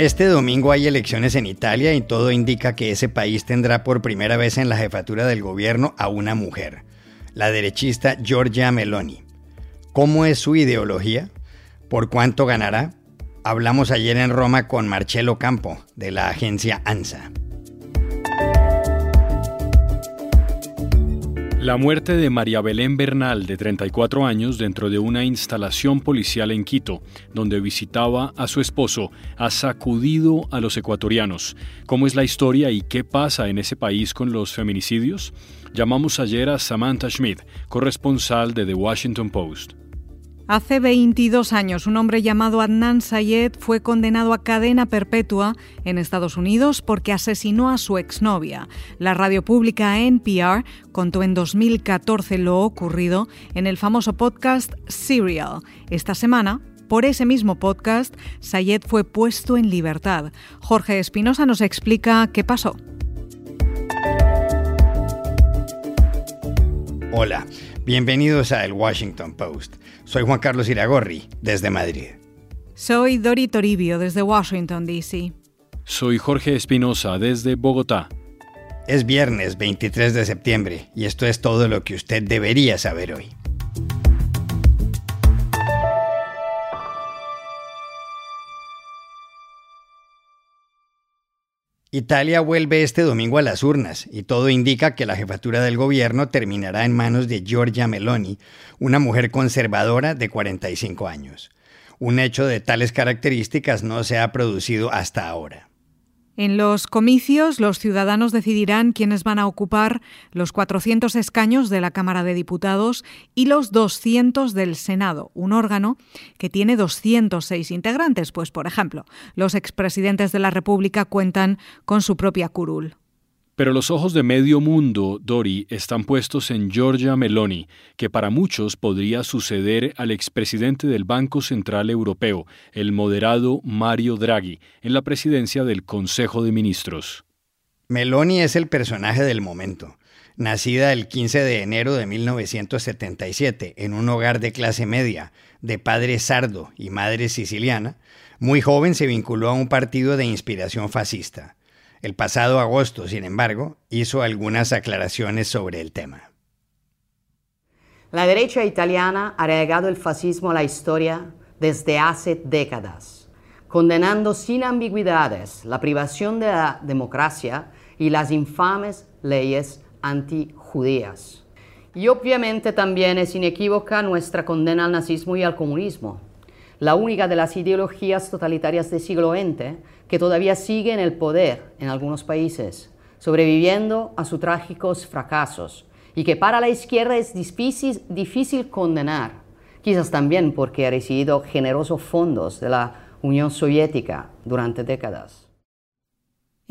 este domingo hay elecciones en Italia y todo indica que ese país tendrá por primera vez en la jefatura del gobierno a una mujer, la derechista Giorgia Meloni. ¿Cómo es su ideología? ¿Por cuánto ganará? Hablamos ayer en Roma con Marcello Campo, de la agencia ANSA. La muerte de María Belén Bernal, de 34 años, dentro de una instalación policial en Quito, donde visitaba a su esposo, ha sacudido a los ecuatorianos. ¿Cómo es la historia y qué pasa en ese país con los feminicidios? Llamamos ayer a Samantha Schmidt, corresponsal de The Washington Post. Hace 22 años, un hombre llamado Adnan Sayed fue condenado a cadena perpetua en Estados Unidos porque asesinó a su exnovia. La radio pública NPR contó en 2014 lo ocurrido en el famoso podcast Serial. Esta semana, por ese mismo podcast, Sayed fue puesto en libertad. Jorge Espinosa nos explica qué pasó. Hola, bienvenidos a El Washington Post. Soy Juan Carlos Iragorri, desde Madrid. Soy Dori Toribio, desde Washington, D.C. Soy Jorge Espinosa, desde Bogotá. Es viernes 23 de septiembre y esto es todo lo que usted debería saber hoy. Italia vuelve este domingo a las urnas y todo indica que la jefatura del gobierno terminará en manos de Giorgia Meloni, una mujer conservadora de 45 años. Un hecho de tales características no se ha producido hasta ahora. En los comicios, los ciudadanos decidirán quiénes van a ocupar los 400 escaños de la Cámara de Diputados y los 200 del Senado, un órgano que tiene 206 integrantes, pues por ejemplo, los expresidentes de la República cuentan con su propia curul. Pero los ojos de medio mundo, Dori, están puestos en Giorgia Meloni, que para muchos podría suceder al expresidente del Banco Central Europeo, el moderado Mario Draghi, en la presidencia del Consejo de Ministros. Meloni es el personaje del momento. Nacida el 15 de enero de 1977 en un hogar de clase media, de padre sardo y madre siciliana, muy joven se vinculó a un partido de inspiración fascista. El pasado agosto, sin embargo, hizo algunas aclaraciones sobre el tema. La derecha italiana ha relegado el fascismo a la historia desde hace décadas, condenando sin ambigüedades la privación de la democracia y las infames leyes antijudías. Y obviamente también es inequívoca nuestra condena al nazismo y al comunismo, la única de las ideologías totalitarias del siglo XX que todavía sigue en el poder en algunos países, sobreviviendo a sus trágicos fracasos, y que para la izquierda es difícil, difícil condenar, quizás también porque ha recibido generosos fondos de la Unión Soviética durante décadas.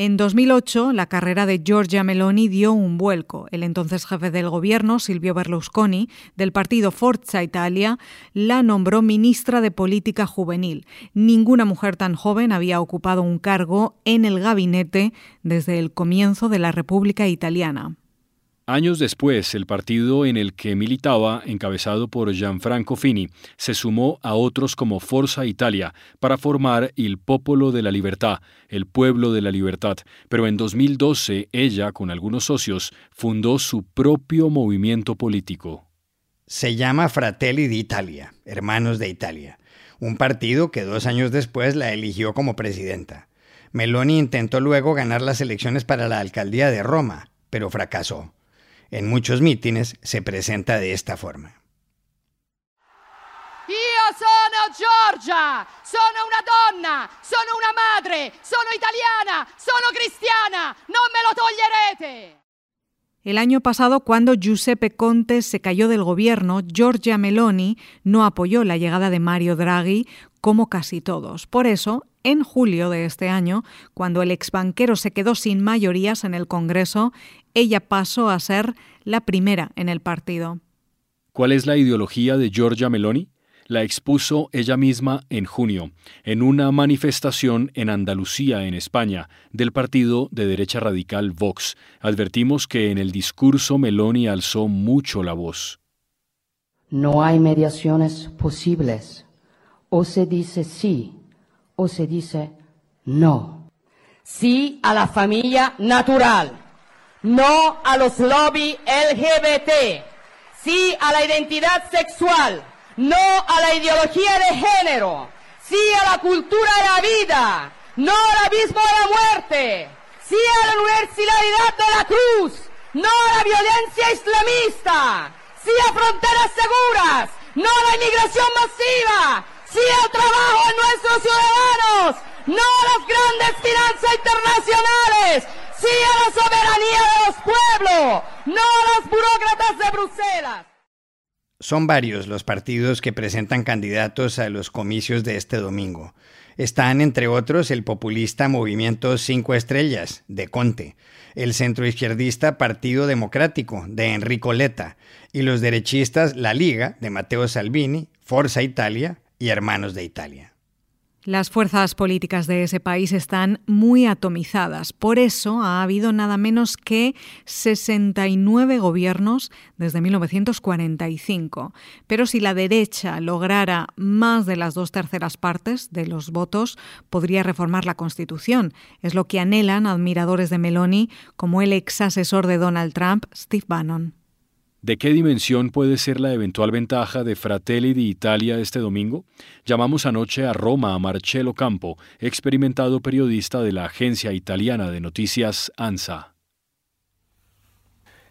En 2008, la carrera de Giorgia Meloni dio un vuelco. El entonces jefe del gobierno, Silvio Berlusconi, del partido Forza Italia, la nombró ministra de Política Juvenil. Ninguna mujer tan joven había ocupado un cargo en el gabinete desde el comienzo de la República Italiana. Años después, el partido en el que militaba, encabezado por Gianfranco Fini, se sumó a otros como Forza Italia para formar el Popolo de la Libertad, el Pueblo de la Libertad. Pero en 2012, ella, con algunos socios, fundó su propio movimiento político. Se llama Fratelli d'Italia, Hermanos de Italia, un partido que dos años después la eligió como presidenta. Meloni intentó luego ganar las elecciones para la alcaldía de Roma, pero fracasó en muchos mítines se presenta de esta forma. Io sono Giorgia, sono una donna, sono una madre, sono italiana, sono cristiana, non me lo toglierete. El año pasado, cuando Giuseppe Conte se cayó del gobierno, Giorgia Meloni no apoyó la llegada de Mario Draghi como casi todos. Por eso, en julio de este año, cuando el exbanquero se quedó sin mayorías en el Congreso, ella pasó a ser la primera en el partido. ¿Cuál es la ideología de Giorgia Meloni? La expuso ella misma en junio, en una manifestación en Andalucía, en España, del partido de derecha radical Vox. Advertimos que en el discurso Meloni alzó mucho la voz. No hay mediaciones posibles. O se dice sí o se dice No. Sí a la familia natural. No a los lobbies LGBT. Sí a la identidad sexual. No a la ideología de género. Sí a la cultura de la vida. No al abismo de la muerte. Sí a la universalidad de la cruz. No a la violencia islamista. Sí a fronteras seguras. No a la inmigración masiva. Sí al trabajo de nuestros ciudadanos. No a las grandes finanzas internacionales. Sí a la soberanía de los pueblos. No a las burócratas de Bruselas. Son varios los partidos que presentan candidatos a los comicios de este domingo. Están, entre otros, el populista Movimiento Cinco Estrellas, de Conte, el centroizquierdista Partido Democrático, de Enrico Letta, y los derechistas La Liga, de Matteo Salvini, Forza Italia y Hermanos de Italia. Las fuerzas políticas de ese país están muy atomizadas. Por eso ha habido nada menos que 69 gobiernos desde 1945. Pero si la derecha lograra más de las dos terceras partes de los votos, podría reformar la Constitución. Es lo que anhelan admiradores de Meloni, como el ex asesor de Donald Trump, Steve Bannon. ¿De qué dimensión puede ser la eventual ventaja de Fratelli di Italia este domingo? Llamamos anoche a Roma a Marcello Campo, experimentado periodista de la agencia italiana de noticias ANSA.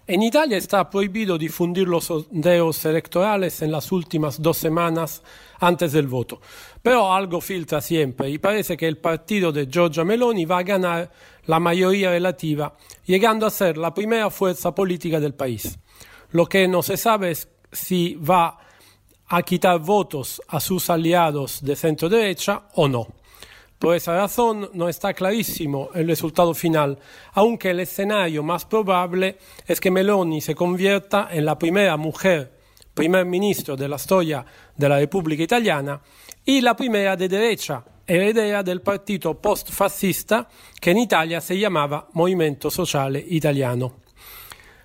En Italia está prohibido difundir los sondeos electorales en las últimas dos semanas antes del voto, pero algo filtra siempre y parece que el partido de Giorgia Meloni va a ganar la mayoría relativa, llegando a ser la primera fuerza política del país. Lo que no se sabe es si va a quitar votos a sus aliados de centro derecha o no. Por esa razón no está clarísimo el resultado final, aunque el escenario más probable es que Meloni se convierta en la primera mujer primer ministro de la historia de la República Italiana y la primera de derecha, heredera del partito post-fascista que en Italia se llamaba Movimento Sociale Italiano.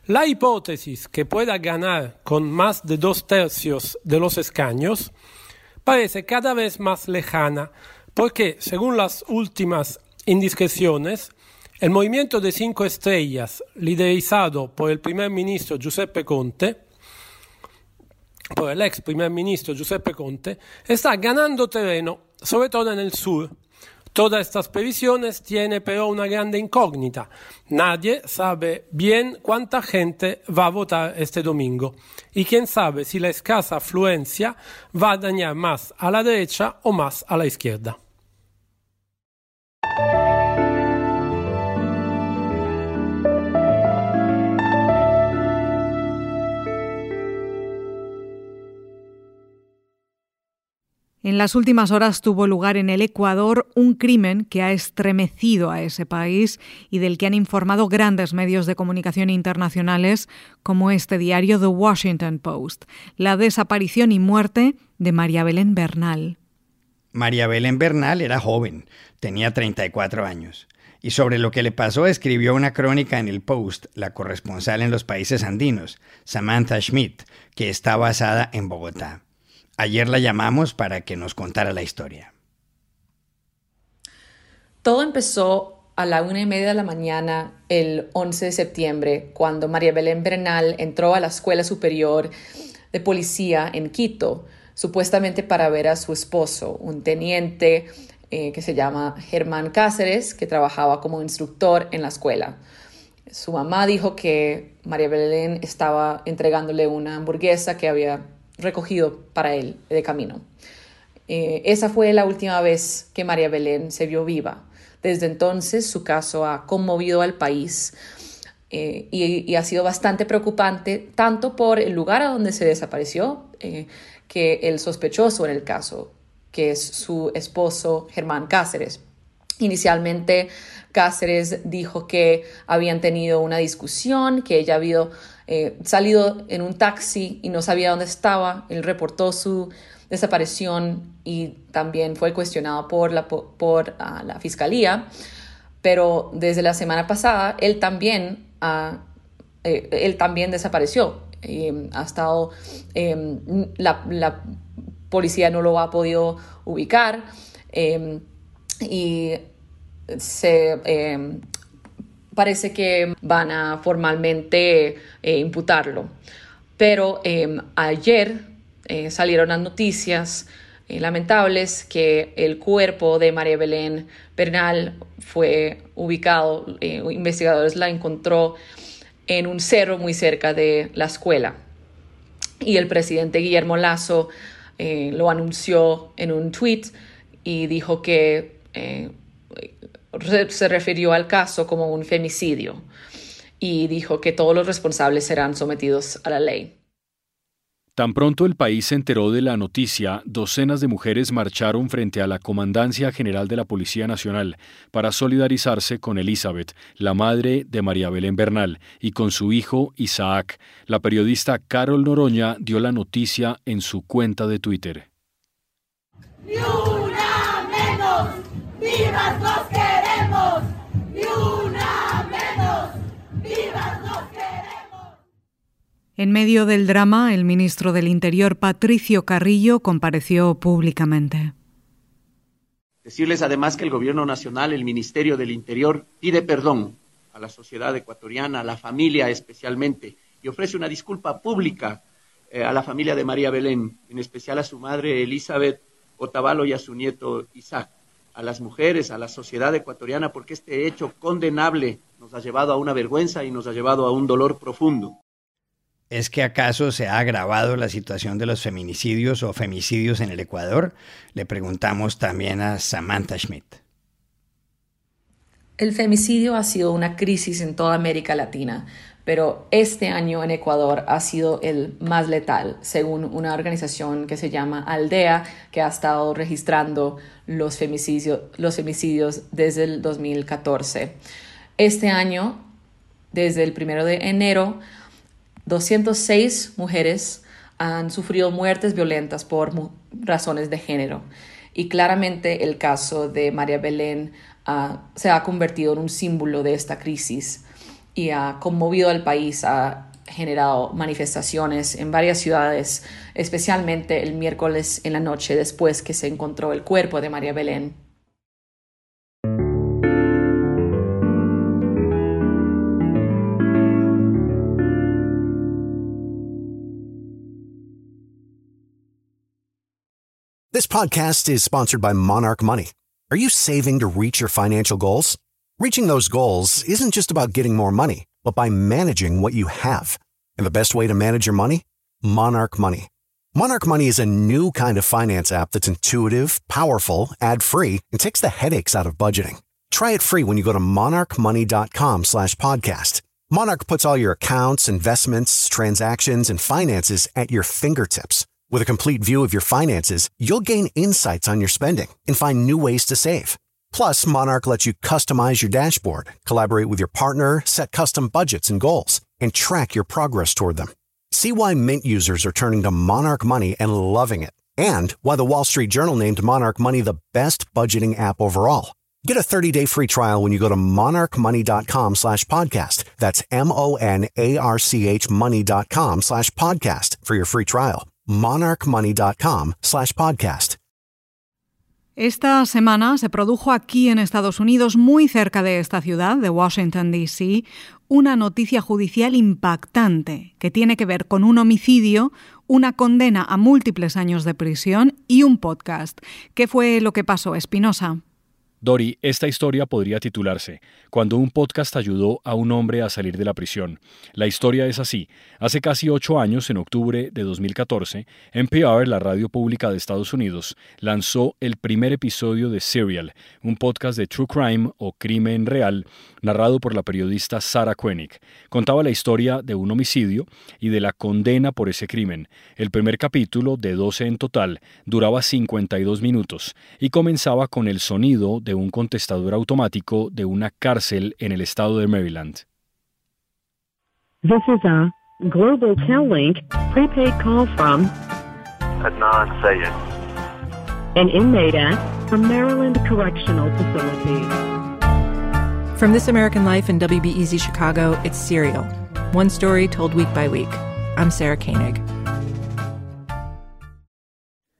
La hipótesis que pueda ganar con más de dos tercios de los escaños parece cada vez más lejana porque, según las últimas indiscreciones, el movimiento de cinco estrellas, liderizado por el primer ministro Giuseppe Conte, por el ex primer ministro Giuseppe Conte, está ganando terreno, sobre todo en el sur, Todas estas previsiones tienen pero una grande incógnita. Nadie sabe bien cuánta gente va a votar este domingo y quién sabe si la escasa afluencia va a dañar más a la derecha o más a la izquierda. En las últimas horas tuvo lugar en el Ecuador un crimen que ha estremecido a ese país y del que han informado grandes medios de comunicación internacionales como este diario The Washington Post, la desaparición y muerte de María Belén Bernal. María Belén Bernal era joven, tenía 34 años, y sobre lo que le pasó escribió una crónica en el Post, la corresponsal en los países andinos, Samantha Schmidt, que está basada en Bogotá. Ayer la llamamos para que nos contara la historia. Todo empezó a la una y media de la mañana el 11 de septiembre, cuando María Belén Bernal entró a la Escuela Superior de Policía en Quito, supuestamente para ver a su esposo, un teniente eh, que se llama Germán Cáceres, que trabajaba como instructor en la escuela. Su mamá dijo que María Belén estaba entregándole una hamburguesa que había recogido para él de camino. Eh, esa fue la última vez que María Belén se vio viva. Desde entonces su caso ha conmovido al país eh, y, ha sido bastante preocupante, tanto por el lugar a donde se desapareció, eh, que el sospechoso en el caso, que es su esposo Germán Cáceres. Inicialmente Cáceres dijo que habían tenido una discusión, que ella había eh, salido en un taxi y no sabía dónde estaba. Él reportó su desaparición y también fue cuestionado por la, por, ah, la fiscalía. Pero desde la semana pasada él también, ah, eh, él también desapareció. Em, ha estado, em, la, la, policía no lo ha podido ubicar em, y se eh, parece que van a formalmente eh, imputarlo. Pero em, ayer eh, salieron las noticias lamentables que el cuerpo de María Belén Bernal fue ubicado, investigadores la encontró en un cerro muy cerca de la escuela. Y el presidente Guillermo Lazo lo anunció en un tweet y dijo que se refirió al caso como un femicidio y dijo que todos los responsables serán sometidos a la ley. Tan pronto el país se enteró de la noticia, docenas de mujeres marcharon frente a la Comandancia General de la Policía Nacional para solidarizarse con Elizabeth, la madre de María Belén Bernal, y con su hijo Isaac. La periodista Carol Noroña dio la noticia en su cuenta de Twitter. ¡Ni una menos! ¡Vivas los queremos! ¡Ni una menos! ¡Vivas los queremos! En medio del drama, el ministro del Interior, Patricio Carrillo, compareció públicamente. Decirles además que el Gobierno Nacional, el Ministerio del Interior, pide perdón a la sociedad ecuatoriana, a la familia especialmente, y ofrece una disculpa pública eh, a la familia de María Belén, en especial a su madre Elizabeth Otavalo y a su nieto Isaac a las mujeres, a la sociedad ecuatoriana, porque este hecho condenable nos ha llevado a una vergüenza y nos ha llevado a un dolor profundo. ¿Es que acaso se ha agravado la situación de los feminicidios o femicidios en el Ecuador? Le preguntamos también a Samantha Schmidt. El femicidio ha sido una crisis en toda América Latina pero este año en Ecuador ha sido el más letal, según una organización que se llama Aldea, que ha estado registrando los femicidios, los femicidios desde el 2014. Este año, desde el 1 de enero, 206 mujeres han sufrido muertes violentas por razones de género. Y claramente el caso de María Belén se ha convertido en un símbolo de esta crisis y ha conmovido al país, ha generado manifestaciones en varias ciudades, especialmente el miércoles en la noche después que se encontró el cuerpo de María Belén. This podcast is sponsored by Monarch Money. Are you saving to reach your financial goals? Reaching those goals isn't just about getting more money, but by managing what you have. And the best way to manage your money? Monarch Money. Monarch Money is a new kind of finance app that's intuitive, powerful, ad-free, and takes the headaches out of budgeting. Try it free when you go to monarchmoney.com slash podcast. Monarch puts all your accounts, investments, transactions, and finances at your fingertips. With a complete view of your finances, you'll gain insights on your spending and find new ways to save. Plus, Monarch lets you customize your dashboard, collaborate with your partner, set custom budgets and goals, and track your progress toward them. See why Mint users are turning to Monarch Money and loving it, and why the Wall Street Journal named Monarch Money the best budgeting app overall. Get a 30-day free trial when you go to monarchmoney.com slash podcast. That's M-O-N-A-R-C-H money.com slash podcast for your free trial. monarchmoney.com slash podcast. Esta semana se produjo aquí en Estados Unidos, muy cerca de esta ciudad, de Washington, D.C., una noticia judicial impactante que tiene que ver con un homicidio, una condena a múltiples años de prisión y un podcast. ¿Qué fue lo que pasó, Espinosa? Dori, esta historia podría titularse Cuando un podcast ayudó a un hombre a salir de la prisión. La historia es así. Hace casi ocho años, en octubre de 2014, NPR, la radio pública de Estados Unidos, lanzó el primer episodio de Serial, un podcast de True Crime o Crimen Real, narrado por la periodista Sarah Koenig. Contaba la historia de un homicidio y de la condena por ese crimen. El primer capítulo, de 12 en total, duraba 52 minutos y comenzaba con el sonido de un contestador automático de una cárcel en el estado de Maryland. This is a Global Link prepaid call from Adnan Sayed, an inmate at a Maryland Correctional Facility. From This American Life and WBEZ Chicago, it's Serial. One story told week by week. I'm Sarah Koenig.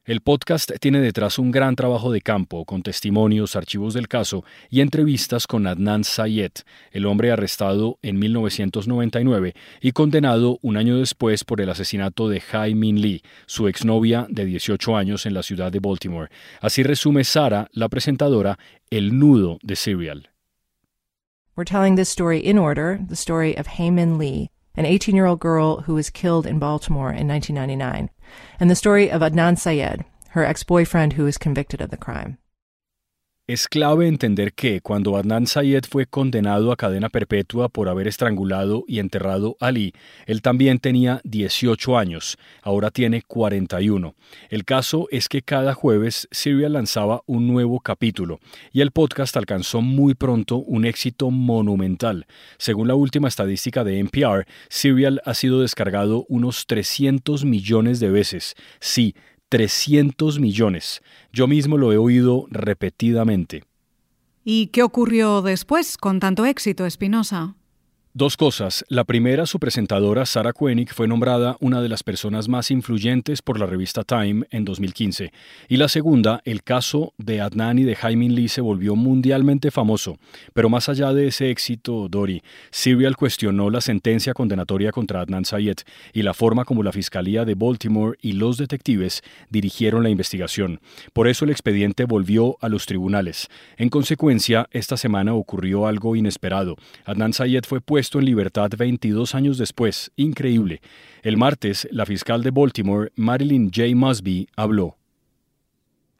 El podcast tiene detrás un gran trabajo de campo, con testimonios, archivos del caso y entrevistas con Adnan Sayed, el hombre arrestado en 1999 y condenado un año después por el asesinato de Hai Min Lee, su exnovia de 18 años en la ciudad de Baltimore. Así resume Sara, la presentadora, el nudo de Serial. We're telling this story in order, the story of Hai Lee, an 18 year old girl who was killed in Baltimore in 1999, and the story of Adnan Syed, her ex boyfriend who was convicted of the crime. Es clave entender que cuando Adnan Sayed fue condenado a cadena perpetua por haber estrangulado y enterrado a Ali, él también tenía 18 años, ahora tiene 41. El caso es que cada jueves Serial lanzaba un nuevo capítulo y el podcast alcanzó muy pronto un éxito monumental. Según la última estadística de NPR, Serial ha sido descargado unos 300 millones de veces. Sí, 300 millones. Yo mismo lo he oído repetidamente. ¿Y qué ocurrió después con tanto éxito, Espinosa? Dos cosas. La primera, su presentadora, Sarah Koenig, fue nombrada una de las personas más influyentes por la revista Time en 2015. Y la segunda, el caso de Adnan y de Jaime Lee se volvió mundialmente famoso. Pero más allá de ese éxito, Dory, Serial cuestionó la sentencia condenatoria contra Adnan Sayed y la forma como la Fiscalía de Baltimore y los detectives dirigieron la investigación. Por eso el expediente volvió a los tribunales. En consecuencia, esta semana ocurrió algo inesperado. Adnan Sayed fue puesto en libertad 22 años después. Increíble. El martes, la fiscal de Baltimore, Marilyn J. Musby, habló.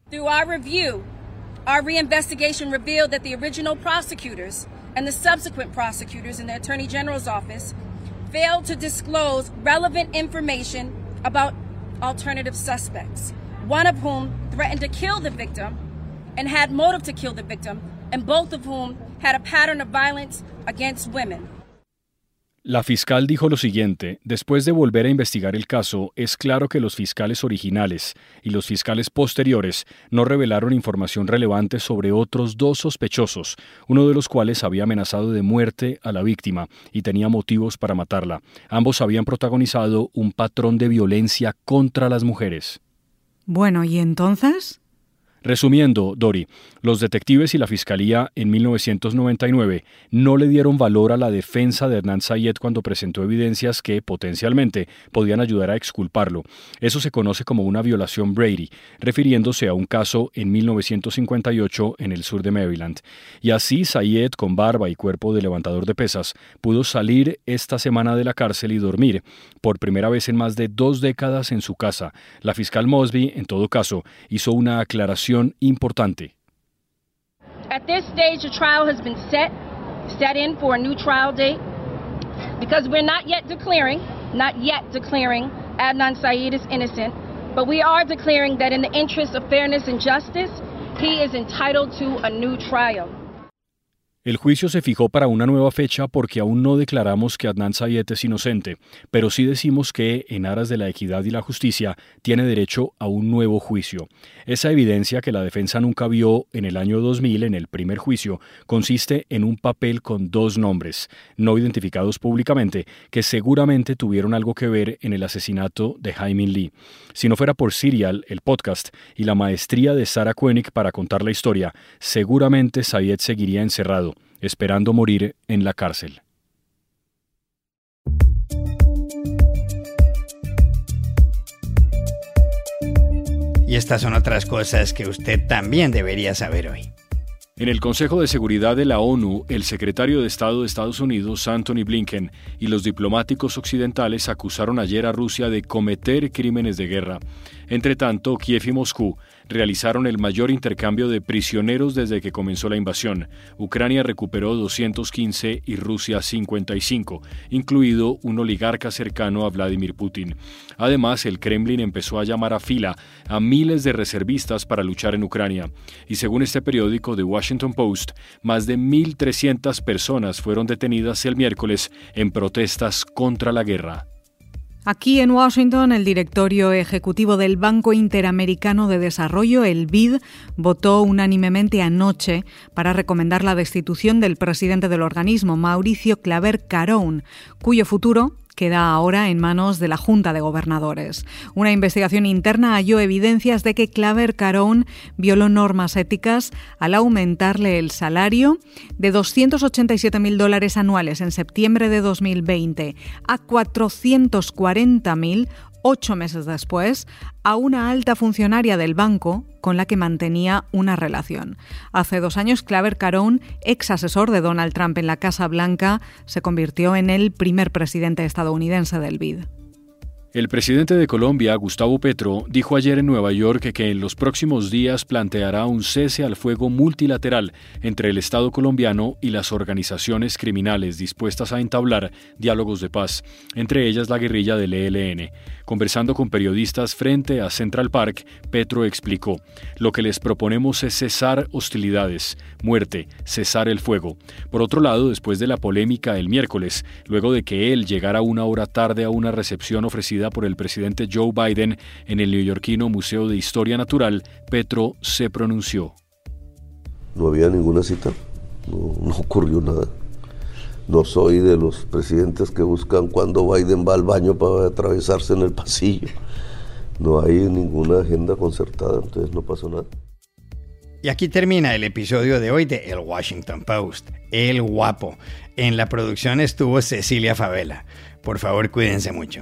Through our review, our reinvestigation revealed that the original prosecutors and the subsequent prosecutors in the Attorney General's office failed to disclose relevant information about alternative suspects, one of whom threatened to kill the victim and had motive to kill the victim, and both of whom had a pattern of violence against women. La fiscal dijo lo siguiente, después de volver a investigar el caso, es claro que los fiscales originales y los fiscales posteriores no revelaron información relevante sobre otros dos sospechosos, uno de los cuales había amenazado de muerte a la víctima y tenía motivos para matarla. Ambos habían protagonizado un patrón de violencia contra las mujeres. Bueno, ¿y entonces? Resumiendo, Dori, los detectives y la fiscalía en 1999 no le dieron valor a la defensa de Hernán Sayed cuando presentó evidencias que potencialmente podían ayudar a exculparlo. Eso se conoce como una violación Brady, refiriéndose a un caso en 1958 en el sur de Maryland. Y así Sayed, con barba y cuerpo de levantador de pesas, pudo salir esta semana de la cárcel y dormir, por primera vez en más de dos décadas en su casa. La fiscal Mosby, en todo caso, hizo una aclaración importante. At this stage, the trial has been set, set in for a new trial date, because we're not yet declaring, not yet declaring Adnan Syed is innocent, but we are declaring that in the interest of fairness and justice, he is entitled to a new trial. El juicio se fijó para una nueva fecha porque aún no declaramos que Adnan Sayed es inocente, pero sí decimos que, en aras de la equidad y la justicia, tiene derecho a un nuevo juicio. Esa evidencia que la defensa nunca vio en el año 2000 en el primer juicio consiste en un papel con dos nombres, no identificados públicamente, que seguramente tuvieron algo que ver en el asesinato de Jaime Lee. Si no fuera por Serial, el podcast, y la maestría de Sarah Koenig para contar la historia, seguramente Sayed seguiría encerrado esperando morir en la cárcel. Y estas son otras cosas que usted también debería saber hoy. En el Consejo de Seguridad de la ONU, el secretario de Estado de Estados Unidos, Anthony Blinken, y los diplomáticos occidentales acusaron ayer a Rusia de cometer crímenes de guerra. Entre tanto, Kiev y Moscú realizaron el mayor intercambio de prisioneros desde que comenzó la invasión. Ucrania recuperó 215 y Rusia 55, incluido un oligarca cercano a Vladimir Putin. Además, el Kremlin empezó a llamar a fila a miles de reservistas para luchar en Ucrania. Y según este periódico The Washington Post, más de 1.300 personas fueron detenidas el miércoles en protestas contra la guerra. Aquí en Washington, el directorio ejecutivo del Banco Interamericano de Desarrollo, el BID, votó unánimemente anoche para recomendar la destitución del presidente del organismo, Mauricio Claver Carón, cuyo futuro queda ahora en manos de la Junta de Gobernadores. Una investigación interna halló evidencias de que Claver Carón violó normas éticas al aumentarle el salario de 287.000 dólares anuales en septiembre de 2020 a 440.000 ocho meses después, a una alta funcionaria del banco con la que mantenía una relación. Hace dos años, Claver Carón, ex asesor de Donald Trump en la Casa Blanca, se convirtió en el primer presidente estadounidense del BID. El presidente de Colombia, Gustavo Petro, dijo ayer en Nueva York que en los próximos días planteará un cese al fuego multilateral entre el Estado colombiano y las organizaciones criminales dispuestas a entablar diálogos de paz, entre ellas la guerrilla del ELN. Conversando con periodistas frente a Central Park, Petro explicó, lo que les proponemos es cesar hostilidades, muerte, cesar el fuego. Por otro lado, después de la polémica el miércoles, luego de que él llegara una hora tarde a una recepción ofrecida por el presidente Joe Biden en el neoyorquino Museo de Historia Natural, Petro se pronunció. No había ninguna cita, no, ocurrió nada. No soy de los presidentes que buscan cuando Biden va al baño para atravesarse en el pasillo. No hay ninguna agenda concertada, entonces no pasó nada. Y aquí termina el episodio de hoy de El Washington Post, El Guapo. En la producción estuvo Cecilia Favela. Por favor, cuídense mucho.